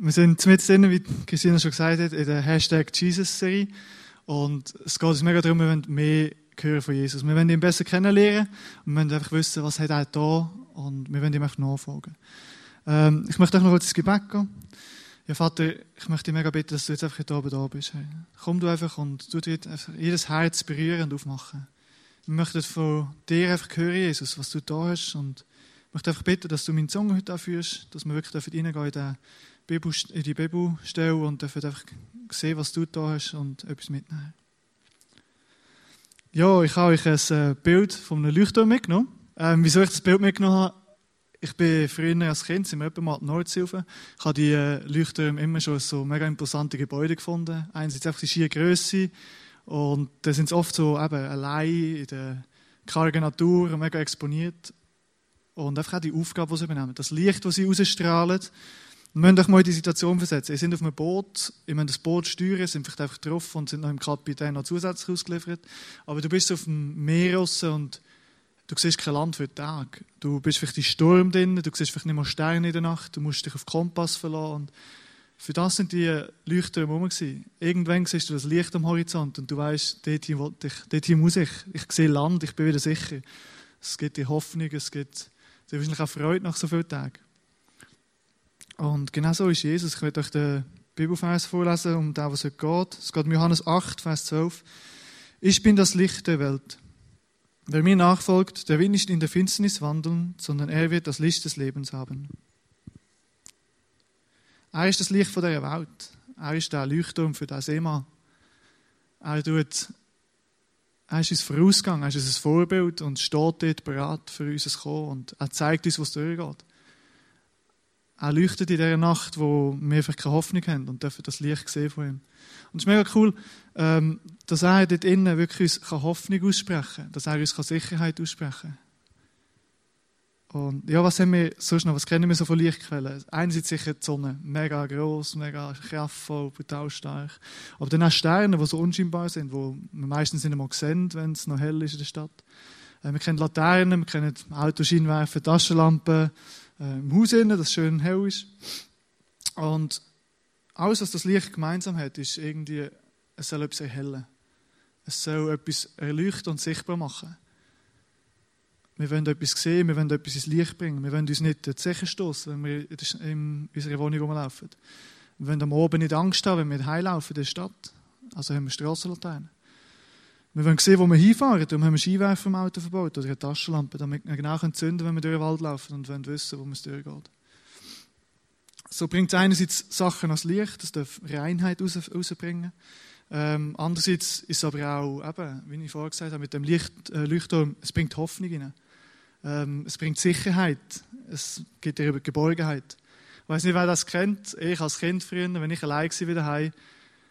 Wir sind mit drin, wie Christina schon gesagt hat, in der Hashtag Jesus-Serie. Und es geht uns mega darum, wir wollen mehr hören von Jesus. Wir wollen ihn besser kennenlernen und wir wollen einfach wissen, was hat er da und wir wollen ihm einfach nachfolgen. Ähm, ich möchte auch noch kurz ins Gebet gehen. Ja, Vater, ich möchte dich mega bitten, dass du jetzt einfach hier oben da bist. Hey. Komm du einfach und du dir jedes Herz berühren und aufmachen. Wir möchten von dir einfach hören, Jesus, was du da hast und ich möchte einfach bitten, dass du meinen Song heute anführst, dass wir wirklich reingehen in die, Bibel, in die Bibelstelle und dürfen einfach sehen, was du da hast und etwas mitnehmen. Ja, ich habe euch ein äh, Bild von einem Leuchtturm mitgenommen. Ähm, wieso ich das Bild mitgenommen habe, ich bin früher als Kind, sind wir mal Nordsilfe. Ich habe die äh, Leuchttürme immer schon so mega imposante Gebäude gefunden. Einerseits einfach die schiere Größe und da sind sie oft so eben allein in der kargen Natur, mega exponiert. Und einfach auch die Aufgabe, die sie übernehmen. Das Licht, das sie ausstrahlen. Wir müssen euch mal in die Situation versetzen. Ihr seid auf einem Boot, ihr müsst das Boot steuern, sind vielleicht einfach drauf und sind noch im Kapitän noch zusätzlich ausgeliefert. Aber du bist auf dem Meer und du siehst kein Land für den Tag. Du bist vielleicht in Sturm drin, du siehst vielleicht nicht mal Sterne in der Nacht, du musst dich auf Kompass verlassen. Und für das sind die Leuchter rum. Irgendwann siehst du das Licht am Horizont und du weißt, dort hier, dort muss ich. Ich sehe Land, ich bin wieder sicher. Es gibt die Hoffnung, es gibt wahrscheinlich auch Freude nach so vielen Tagen. Und genau so ist Jesus. Ich werde euch den Bibelvers vorlesen, um den, was es geht. Es geht um Johannes 8, Vers 12. Ich bin das Licht der Welt. Wer mir nachfolgt, der will nicht in der Finsternis wandeln, sondern er wird das Licht des Lebens haben. Er ist das Licht von der Welt. Er ist der Leuchtturm für das Seemann. Er, tut, er ist uns Vorausgang, er ist unser Vorbild und steht dort bereit für uns Kommen und er zeigt uns, was durchgeht. Leuchtet in dieser Nacht, wo wir einfach keine Hoffnung haben und dürfen das Licht sehen von ihm. Und es ist mega cool, ähm, dass er dort innen wirklich uns Hoffnung aussprechen kann, dass er uns Sicherheit aussprechen kann. Und ja, was haben wir sonst noch? Was kennen wir so von Lichtquellen? Einerseits sicher die Sonne, mega groß, mega kraftvoll, brutal stark. Aber dann auch Sterne, die so unscheinbar sind, wo wir meistens nicht einmal sehen, wenn es noch hell ist in der Stadt. Äh, wir kennen Laternen, wir kennen Autoscheinwerfer, Taschenlampen, im Haus innen, das schön hell ist. Und alles, was das Licht gemeinsam hat, ist irgendwie, es soll etwas erhellen. Es soll etwas erleuchten und sichtbar machen. Wir wollen etwas sehen, wir wollen etwas ins Licht bringen. Wir wollen uns nicht die Zeche stoßen, wenn wir in unserer Wohnung rumlaufen. Wir wollen am Abend nicht Angst haben, wenn wir heimlaufen in der Stadt. Also haben wir Strassenlaternen. Wir wollen sehen, wo wir hinfahren. Darum haben wir Skiwerfer im Auto verbaut oder eine Taschenlampe, damit wir genau zünden können, wenn wir durch den Wald laufen und wollen wissen, wo es durchgeht. So bringt es einerseits Sachen ans Licht, das darf Reinheit raus, rausbringen. Ähm, andererseits ist es aber auch, eben, wie ich vorher gesagt habe, mit dem Licht, äh, Leuchtturm, es bringt Hoffnung rein. Ähm, es bringt Sicherheit. Es gibt dir Geborgenheit. Ich weiß nicht, wer das kennt. Ich als Kind früher, wenn ich allein war wieder heim,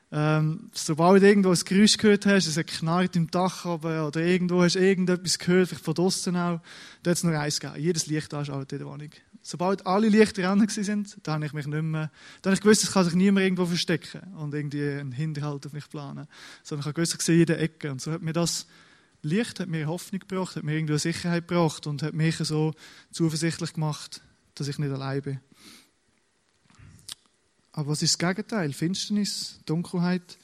ähm, sobald du irgendwo ein Geräusch gehört hast, es knarrt im Dach aber, oder irgendwo hast du irgendetwas gehört, vielleicht von draußen auch, da hat es nur eins gegeben. Jedes Licht anschalten in der Wohnung. Sobald alle Lichter an sind, da habe ich mich nicht mehr, da habe ich gewusst, es kann sich niemand irgendwo verstecken und irgendwie einen Hinterhalt auf mich planen. Sondern ich habe gewusst, ich sehe jede Ecke. Und so hat mir das Licht hat mir Hoffnung gebracht, hat mir irgendwie eine Sicherheit gebracht und hat mich so zuversichtlich gemacht, dass ich nicht allein bin. Aber was ist das Gegenteil? Finsternis, Dunkelheit?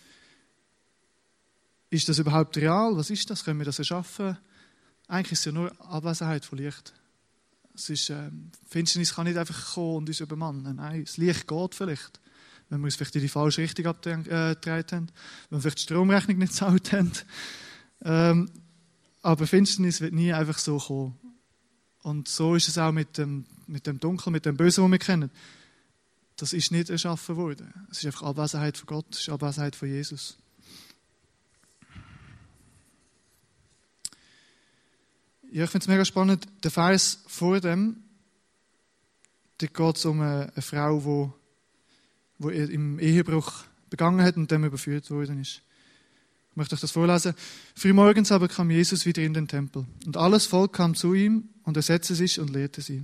Ist das überhaupt real? Was ist das? Können wir das erschaffen? Eigentlich ist es ja nur Abwesenheit von Licht. Es ist, äh, Finsternis kann nicht einfach kommen und uns übermannen. Nein, das Licht geht vielleicht. Wenn wir uns vielleicht in die falsche Richtung abgedreht äh, haben. Wenn wir vielleicht die Stromrechnung nicht gezahlt haben. Ähm, aber Finsternis wird nie einfach so kommen. Und so ist es auch mit dem, mit dem Dunkel, mit dem Bösen, das wir kennen das ist nicht erschaffen worden. Es ist einfach Abwesenheit von Gott, es ist Abwesenheit von Jesus. Ja, ich finde es mega spannend. Der Vers vor dem, da geht um eine, eine Frau, die, die im Ehebruch begangen hat und dem überführt worden ist. Ich möchte euch das vorlesen. Frühmorgens aber kam Jesus wieder in den Tempel und alles Volk kam zu ihm und er setzte sich und lehrte sie.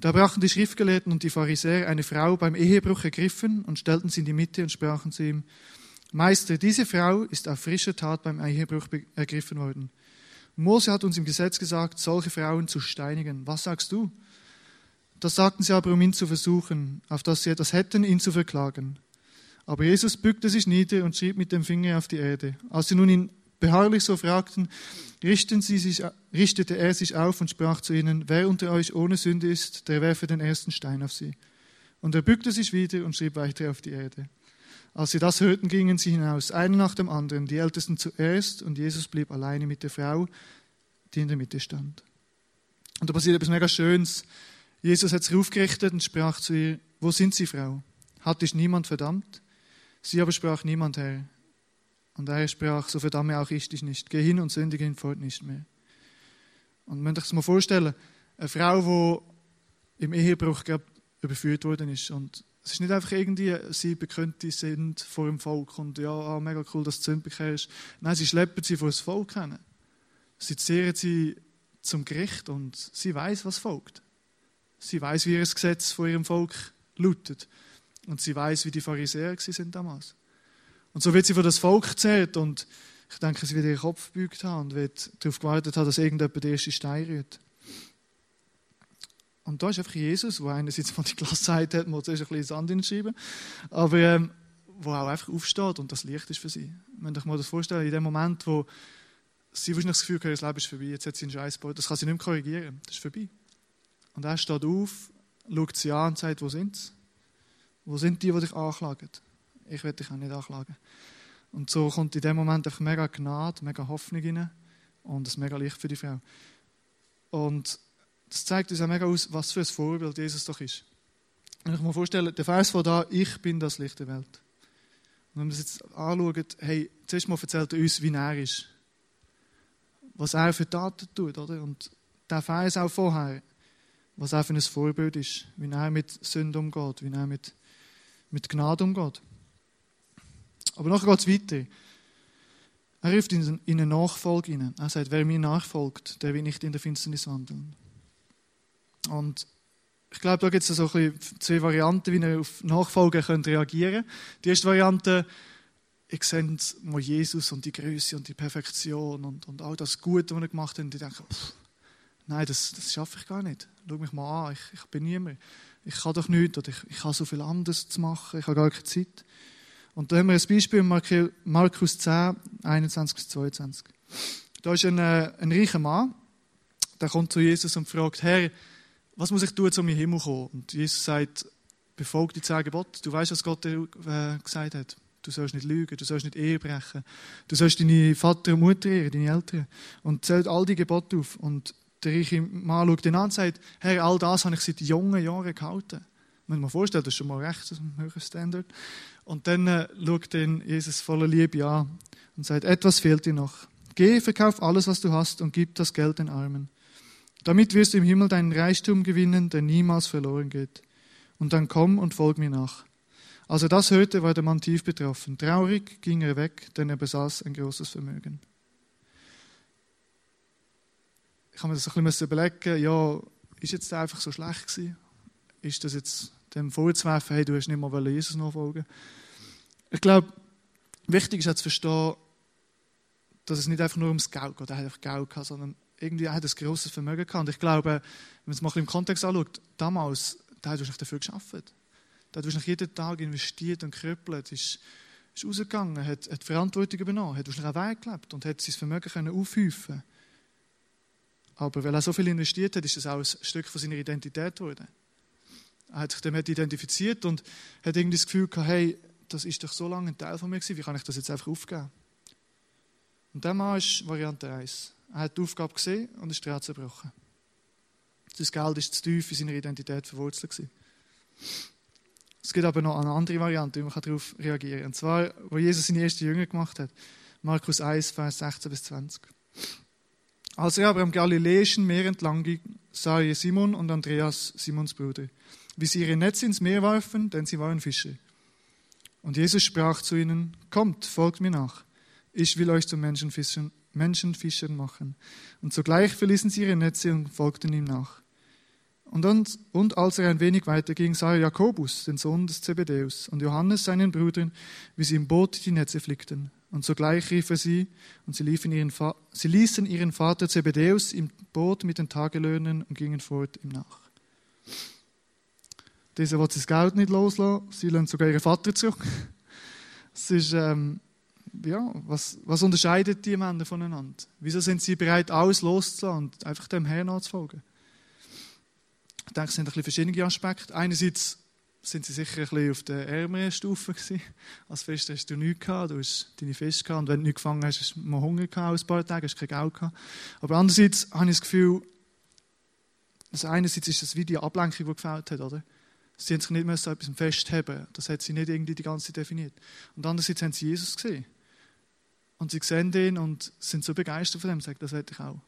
Da brachten die Schriftgelehrten und die Pharisäer eine Frau beim Ehebruch ergriffen und stellten sie in die Mitte und sprachen zu ihm, Meister, diese Frau ist auf frischer Tat beim Ehebruch ergriffen worden. Mose hat uns im Gesetz gesagt, solche Frauen zu steinigen. Was sagst du? Das sagten sie aber, um ihn zu versuchen, auf dass sie etwas hätten, ihn zu verklagen. Aber Jesus bückte sich nieder und schrieb mit dem Finger auf die Erde. Als sie nun ihn beharrlich so fragten, sich, richtete er sich auf und sprach zu ihnen, wer unter euch ohne Sünde ist, der werfe den ersten Stein auf sie. Und er bückte sich wieder und schrieb weiter auf die Erde. Als sie das hörten, gingen sie hinaus, einer nach dem anderen, die Ältesten zuerst, und Jesus blieb alleine mit der Frau, die in der Mitte stand. Und da passiert etwas mega Schönes. Jesus hat sich aufgerichtet und sprach zu ihr, wo sind Sie, Frau? Hat dich niemand verdammt? Sie aber sprach niemand, Herr. Und er sprach, so verdamme auch ich dich nicht. Geh hin und sündige hinfort nicht mehr. Und man sich das mal vorstellen, eine Frau, die im Ehebruch überführt worden ist. Und es ist nicht einfach irgendwie, sie bekannte sind vor dem Volk und ja, ah, mega cool, dass du Sünde ist. Nein, sie schleppen sie vor das Volk hin. Sie zehren sie zum Gericht und sie weiß, was folgt. Sie weiß, wie ihr Gesetz vor ihrem Volk lautet. Und sie weiß, wie die Pharisäer damals. Und so wird sie vor das Volk gezählt und ich denke, sie wird ihren Kopf gebeugt haben und wird darauf gewartet haben, dass irgendjemand den ersten Stein rührt. Und da ist einfach Jesus, der einerseits von die Glasseite hat, muss zuerst ein bisschen Sand hinschreiben, aber ähm, wo auch einfach aufsteht und das Licht ist für sie. Wenn ich mir das vorstellen, in dem Moment, wo sie wahrscheinlich das Gefühl hat, das Leben ist vorbei, jetzt hat sie einen Scheiß gebaut, das kann sie nicht mehr korrigieren, das ist vorbei. Und er steht auf, schaut sie an und sagt, wo sind sie? Wo sind die, die dich anklagen? Ich werde dich auch nicht anklagen. Und so kommt in dem Moment einfach mega Gnade, mega Hoffnung rein und es mega Licht für die Frau. Und das zeigt uns auch mega aus, was für ein Vorbild Jesus doch ist. Wenn ich mir vorstelle, der Vers von da, ich bin das Licht der Welt. Und wenn man das jetzt anschaut, hey, zuerst mal erzählt er uns, wie er ist. Was er für Taten tut, oder? Und der Vers auch vorher, was er für ein Vorbild ist, wie er mit Sünde umgeht, wie er mit mit Gnade umgeht. Aber nachher geht es weiter. Er ruft in eine Nachfolge hinein. Er sagt, wer mir nachfolgt, der will nicht in der Finsternis wandeln. Und ich glaube, da gibt es so zwei Varianten, wie ihr auf Nachfolge könnt reagieren könnt. Die erste Variante, ich sehe mal Jesus und die Größe und die Perfektion und, und all das Gute, was er gemacht hat, und ich denke, pff, nein, das, das schaffe ich gar nicht. Schau mich mal an, ich, ich bin niemand ich kann doch nichts oder ich, ich habe so viel anderes zu machen, ich habe gar keine Zeit. Und da haben wir ein Beispiel in Markus 10, 21 bis 22. Da ist ein, äh, ein reicher Mann, der kommt zu Jesus und fragt, Herr, was muss ich tun, um in den Himmel zu kommen? Und Jesus sagt, befolge die zehn Gebote. Du weißt, was Gott dir äh, gesagt hat. Du sollst nicht lügen, du sollst nicht Ehe brechen, du sollst deine Vater und Mutter ehren, deine Eltern. Und zählt all die Gebote auf. Und der reiche Mann schaut ihn an und sagt, Herr, all das habe ich seit jungen Jahren gehalten. Muss man sich vorstellen, das ist schon mal recht ein höherer Standard. Und dann äh, schaut ihn Jesus voller Liebe an und sagt, etwas fehlt dir noch. Geh, verkauf alles, was du hast und gib das Geld den Armen. Damit wirst du im Himmel deinen Reichtum gewinnen, der niemals verloren geht. Und dann komm und folg mir nach. Als er das hörte, war der Mann tief betroffen. Traurig ging er weg, denn er besaß ein großes Vermögen. ich habe mir das ein bisschen überlegen, ja, ist jetzt einfach so schlecht gewesen? Ist das jetzt dem vorzuwerfen, hey, du hast nicht mal Jesus nachfolgen Ich glaube, wichtig ist auch zu verstehen, dass es nicht einfach nur ums Geld geht. Er hat einfach Geld gehabt, sondern irgendwie er hat ein grosses Vermögen gehabt. Und ich glaube, wenn man es mal im Kontext anschaut, damals, da hat er nicht dafür geschafft. Da hat er jeden Tag investiert und gekrüppelt, ist, ist rausgegangen, hat, hat Verantwortung übernommen, hat wahrscheinlich auch Weg gelebt und hat sein Vermögen können aufhäufen aber weil er so viel investiert hat, ist das auch ein Stück von seiner Identität geworden. Er hat sich damit identifiziert und hat irgendwie das Gefühl gehabt, hey, das ist doch so lange ein Teil von mir gewesen, wie kann ich das jetzt einfach aufgeben? Und der Mann ist Variante 1. Er hat die Aufgabe gesehen und ist dran zerbrochen. Das Geld ist zu tief in seiner Identität verwurzelt gewesen. Es gibt aber noch eine andere Variante, wie man darauf reagieren kann. Und zwar, wo Jesus seine ersten Jünger gemacht hat. Markus 1, Vers 16 bis 20. Als er aber am Galiläischen Meer entlang ging, sah er Simon und Andreas, Simons Bruder, wie sie ihre Netze ins Meer warfen, denn sie waren Fische. Und Jesus sprach zu ihnen, Kommt, folgt mir nach. Ich will euch zu Menschenfischern, Menschenfischern machen. Und sogleich verließen sie ihre Netze und folgten ihm nach. Und, dann, und als er ein wenig weiterging, sah er Jakobus, den Sohn des Zebedäus, und Johannes, seinen Brüdern, wie sie im Boot die Netze flickten. Und sogleich rief er sie, und sie, ihren sie ließen ihren Vater Zebedäus im Boot mit den Tagelöhnen und gingen fort ihm nach. Dieser will sein Geld nicht loslassen. Sie lassen sogar ihren Vater zurück. Es ist, ähm, ja, was, was unterscheidet die Männer voneinander? Wieso sind sie bereit, alles loszulassen und einfach dem Herrn nachzufolgen? Ich denke, es sind ein bisschen verschiedene Aspekte. Einerseits sind sie sicher ein bisschen auf der ärmeren Stufe gewesen. Als Fest hast du nichts gehabt, du hast deine Fisch gehabt und wenn du nichts gefangen hast, hast du mal Hunger gehabt, ein paar Tage, hast kein Geld gehabt. Aber andererseits habe ich das Gefühl, also einerseits ist das wie die Ablenkung, die gefällt hat, oder? Sie haben sich nicht mehr so etwas festhaben. Das hat sie nicht irgendwie die ganze Zeit definiert. Und andererseits haben sie Jesus gesehen. Und sie sehen ihn und sind so begeistert von dem, sagen, das hätte ich auch.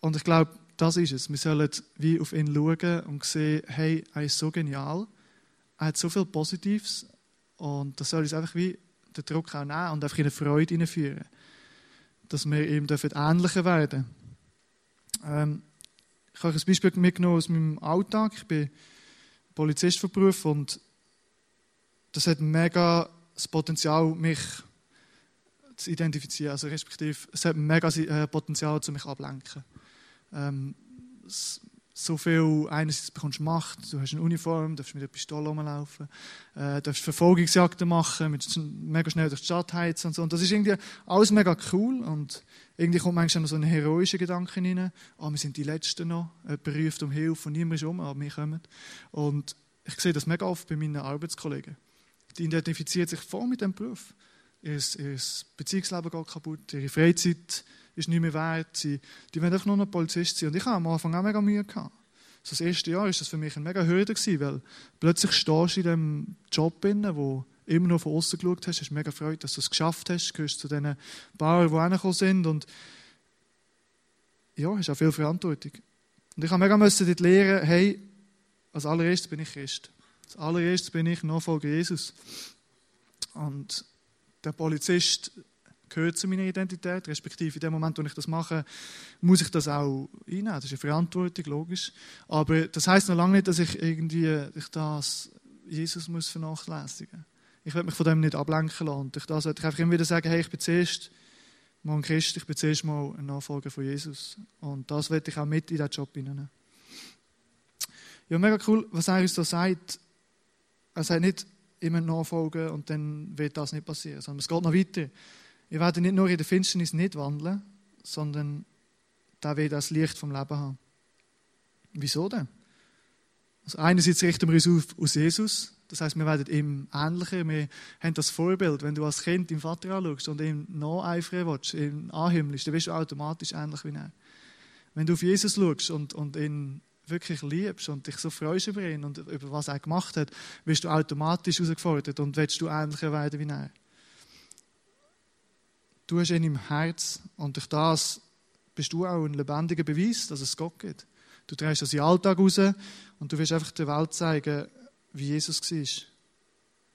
Und ich glaube, das ist es. Wir sollen wie auf ihn schauen und sehen, hey, er ist so genial. Er hat so viel Positives. Und das soll uns einfach wie den Druck auch nehmen und einfach in eine Freude hineinführen. Dass wir ihm ähnlicher werden ähm, ich habe ein Beispiel mitgenommen aus meinem Alltag. Ich bin Polizist von Beruf und das hat mega das Potenzial, mich zu identifizieren. Also respektive, es hat mega äh, Potenzial, zu mich ablenken. Ähm, so viel, einerseits bekommst du Macht, du hast eine Uniform, darfst mit einer Pistole rumlaufen, äh, darfst Verfolgungsjagden machen, mit mega schnell durch die Stadt heizen und so. Und das ist irgendwie alles mega cool und irgendwie kommt manchmal noch so ein heroischer Gedanke rein. Oh, wir sind die Letzten noch. Jemand ruft um Hilfe und niemand ist um, aber wir kommen. Und ich sehe das mega oft bei meinen Arbeitskollegen. Die identifizieren sich voll mit dem Beruf. Ihr, ihr Beziehungsleben geht kaputt, ihre Freizeit ist nicht mehr wert. Sie, die wollen einfach nur noch Polizist sein. Und ich habe am Anfang auch mega Mühe gehabt. So das erste Jahr war das für mich ein mega Hürde, weil plötzlich stehst du in diesem Job, wo immer noch von außen geschaut hast, hast mega Freude, dass du es geschafft hast, gehörst zu diesen Bauern, die reingekommen sind und ja, hast auch viel Verantwortung. Und ich habe mega müssen dort lernen, hey, als allererstes bin ich Christ. Als allererstes bin ich Nachfolger Jesus. Und der Polizist gehört zu meiner Identität, respektive in dem Moment, wo ich das mache, muss ich das auch einnehmen. Das ist eine Verantwortung, logisch. Aber das heißt noch lange nicht, dass ich irgendwie ich das Jesus muss vernachlässigen muss ich will mich von dem nicht ablenken lassen. Und durch das sollte ich einfach immer wieder sagen, hey, ich bin zuerst mal ein Christ, ich bin zuerst mal ein Nachfolger von Jesus. Und das werde ich auch mit in diesen Job hineinnehmen. Ja, mega cool, was er uns so sagt. Er sagt nicht immer nachfolgen und dann wird das nicht passieren, sondern es geht noch weiter. Wir werden nicht nur in der Finsternis nicht wandeln, sondern da wird das Licht vom Leben haben. Wieso denn? Also einerseits richten wir uns auf, aus Jesus, das heißt, wir werden ihm ähnlicher. Wir haben das Vorbild. Wenn du als Kind deinen Vater anschaust und ihm nacheifern willst, ihn anhimmelst, dann wirst du automatisch ähnlich wie er. Wenn du auf Jesus schaust und, und ihn wirklich liebst und dich so freust über ihn und über was er gemacht hat, wirst du automatisch herausgefordert und willst du ähnlicher werden wie er. Du hast ihn im Herz und durch das bist du auch ein lebendiger Beweis, dass es Gott gibt. Du trägst das in den Alltag raus und du wirst einfach der Welt zeigen, wie Jesus war.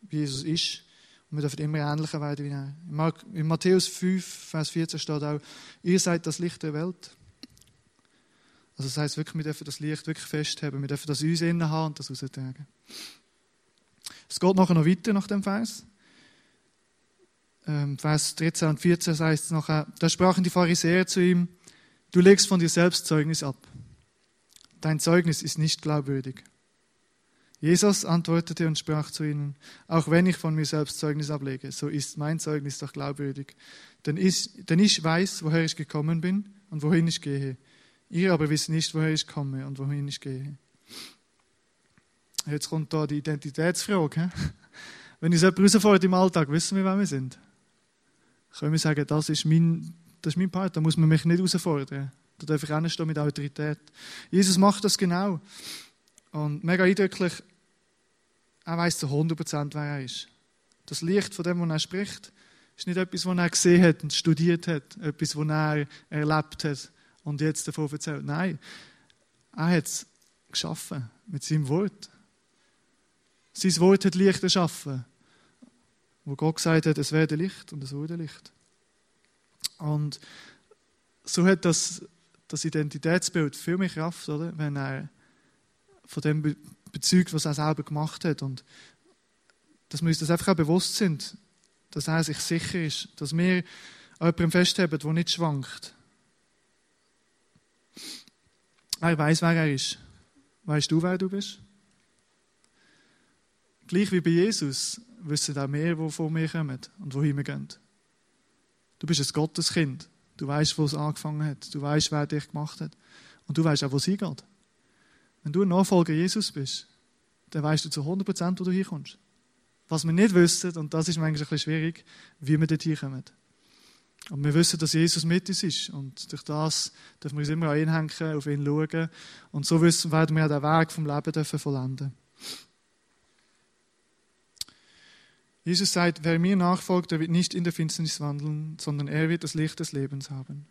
Wie Jesus ist. Und wir dürfen immer ähnlicher werden wie er. In Matthäus 5, Vers 14 steht auch, ihr seid das Licht der Welt. Also das heißt wirklich, wir dürfen das Licht wirklich festhaben. Wir dürfen das in uns innen haben und das raustragen. Es geht nachher noch weiter nach dem Vers. Ähm, Vers 13 und 14 heißt es nachher, da sprachen die Pharisäer zu ihm, du legst von dir selbst Zeugnis ab. Dein Zeugnis ist nicht glaubwürdig. Jesus antwortete und sprach zu ihnen, auch wenn ich von mir selbst Zeugnis ablege, so ist mein Zeugnis doch glaubwürdig. Denn ich, denn ich weiß, woher ich gekommen bin und wohin ich gehe. Ihr aber wisst nicht, woher ich komme und wohin ich gehe. Jetzt kommt da die Identitätsfrage. Wenn uns jemand herausfordert im Alltag, wissen wir, wer wir sind? Können wir sagen, das ist mein, das ist mein Part, da muss man mich nicht herausfordern. Da darf ich auch nicht stehen mit Autorität. Jesus macht das genau. Und mega eindrücklich, er weiß zu 100%, wer er ist. Das Licht von dem, was er spricht, ist nicht etwas, was er gesehen hat und studiert hat, etwas, was er erlebt hat und jetzt davon erzählt. Nein, er hat es geschaffen mit seinem Wort. Sein Wort hat Licht erschaffen, wo Gott gesagt hat, es werde Licht und es wurde Licht. Und so hat das, das Identitätsbild viel mehr Kraft, oder? wenn er von dem bezeugt, was er selber gemacht hat. Und dass wir uns das einfach auch bewusst sind, dass er sich sicher ist, dass wir an jemandem festhalten, der nicht schwankt. Er weiß, wer er ist. Weißt du, wer du bist? gleich wie bei Jesus, wissen auch mehr, wo von mir kommen und wohin wir gehen. Du bist ein Gotteskind. Du weißt, wo es angefangen hat. Du weißt, wer dich gemacht hat. Und du weißt auch, wo es hingeht. Wenn du ein Nachfolger Jesus bist, dann weißt du zu 100% wo du hinkommst. Was wir nicht wissen, und das ist manchmal ein bisschen schwierig, wie wir dort hinkommen. Und wir wissen, dass Jesus mit uns ist. Und durch das dürfen wir uns immer an ihn hängen, auf ihn schauen. Und so werden wir auch den Weg vom Leben dürfen vollenden Jesus sagt, wer mir nachfolgt, der wird nicht in der Finsternis wandeln, sondern er wird das Licht des Lebens haben.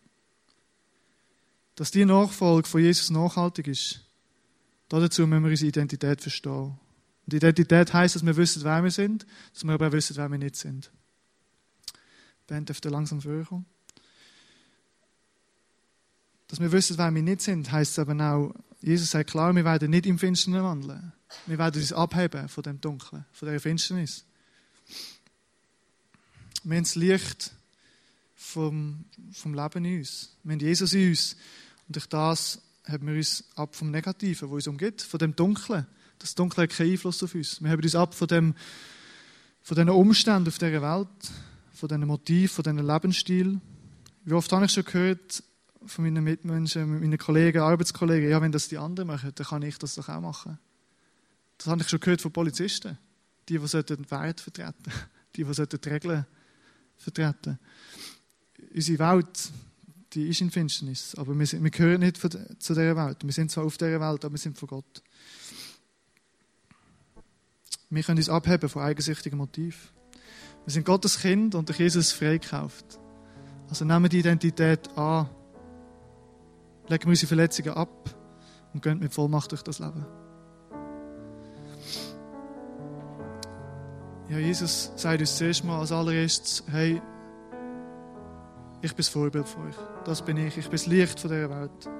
Dass die Nachfolge von Jesus nachhaltig ist, dazu müssen wir unsere Identität verstehen. Und Identität heißt, dass wir wissen, wer wir sind, dass wir aber auch wissen, wer wir nicht sind. Band dürfte langsam vorkommen. Dass wir wissen, wer wir nicht sind, heißt aber auch, Jesus sagt klar, wir werden nicht im Finsternis wandeln. Wir werden uns abheben von dem Dunklen, von der Finsternis. Wir haben das Licht vom, vom Leben in uns. Wir haben Jesus in uns. Und durch das haben wir uns ab vom Negativen, wo uns umgeht, von dem Dunklen. Das Dunkle hat keinen Einfluss auf uns. Wir haben uns ab von, dem, von diesen Umständen auf dieser Welt, von diesen Motiven, von diesen Lebensstil. Wie oft habe ich schon gehört von meinen Mitmenschen, meinen Kollegen, Arbeitskollegen, ja, wenn das die anderen machen, dann kann ich das doch auch machen. Das habe ich schon gehört von Polizisten. Die, die sollten Wert vertreten. Die, die die Regeln vertreten. Unsere Welt, die ist in Finsternis, aber wir, sind, wir gehören nicht zu dieser Welt. Wir sind zwar auf dieser Welt, aber wir sind von Gott. Wir können uns abheben von eigensüchtigen Motiven. Wir sind Gottes Kind und durch Jesus freikauft. Also nehmen wir die Identität an, legen wir unsere Verletzungen ab und gehen mit Vollmacht durch das Leben. Ja, Jesus sagt uns zuerst mal als allererstes, hey, ich bin das Vorbild für euch. Das bin ich. Ich bin das Licht von dieser Welt.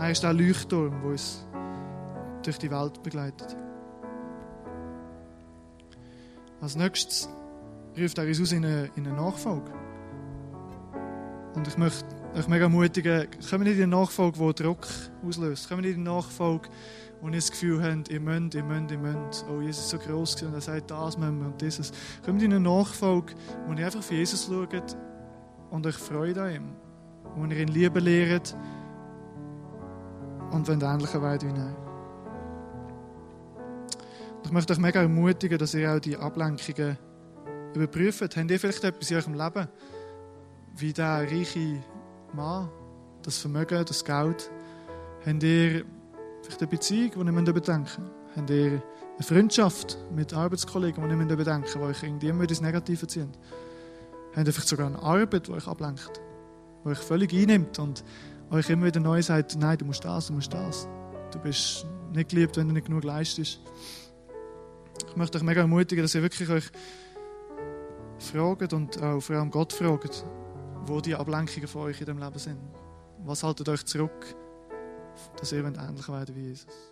Er ist der Leuchtturm, der uns durch die Welt begleitet. Als nächstes ruft er uns aus in eine, in eine Nachfolge. Und ich möchte euch mega ermutigen, kommen nicht in eine Nachfolge, die Druck auslöst. Kommen nicht in eine Nachfolge, wo ihr das Gefühl habt, ihr müsst, ihr müsst, ihr müsst. Oh, Jesus ist so groß und er sagt, das müssen wir und dieses. Kommt in eine Nachfolge, wo ihr einfach auf Jesus schaut und euch freut an ihm. Wo ihr ihn lieben lehrt und wenn ähnlicher werdet wie er. Ich möchte euch mega ermutigen, dass ihr auch die Ablenkungen überprüft. Habt ihr vielleicht etwas in eurem Leben, wie der reiche Mann, das Vermögen, das Geld? Habt ihr vielleicht eine Beziehung, die ihr bedenken müsst? Habt ihr eine Freundschaft mit Arbeitskollegen, die ihr bedenken müsst, die euch irgendwie immer ins Negative ziehen? Habt ihr vielleicht sogar eine Arbeit, die euch ablenkt, die euch völlig einnimmt und euch immer wieder neu sagt, nein, du musst das, du musst das. Du bist nicht geliebt, wenn du nicht genug leistest. Ich möchte euch mega ermutigen, dass ihr wirklich euch fragt und auch vor allem Gott fragt, wo die Ablenkungen von euch in dem Leben sind. Was haltet euch zurück, dass ihr ähnlich werden wie Jesus?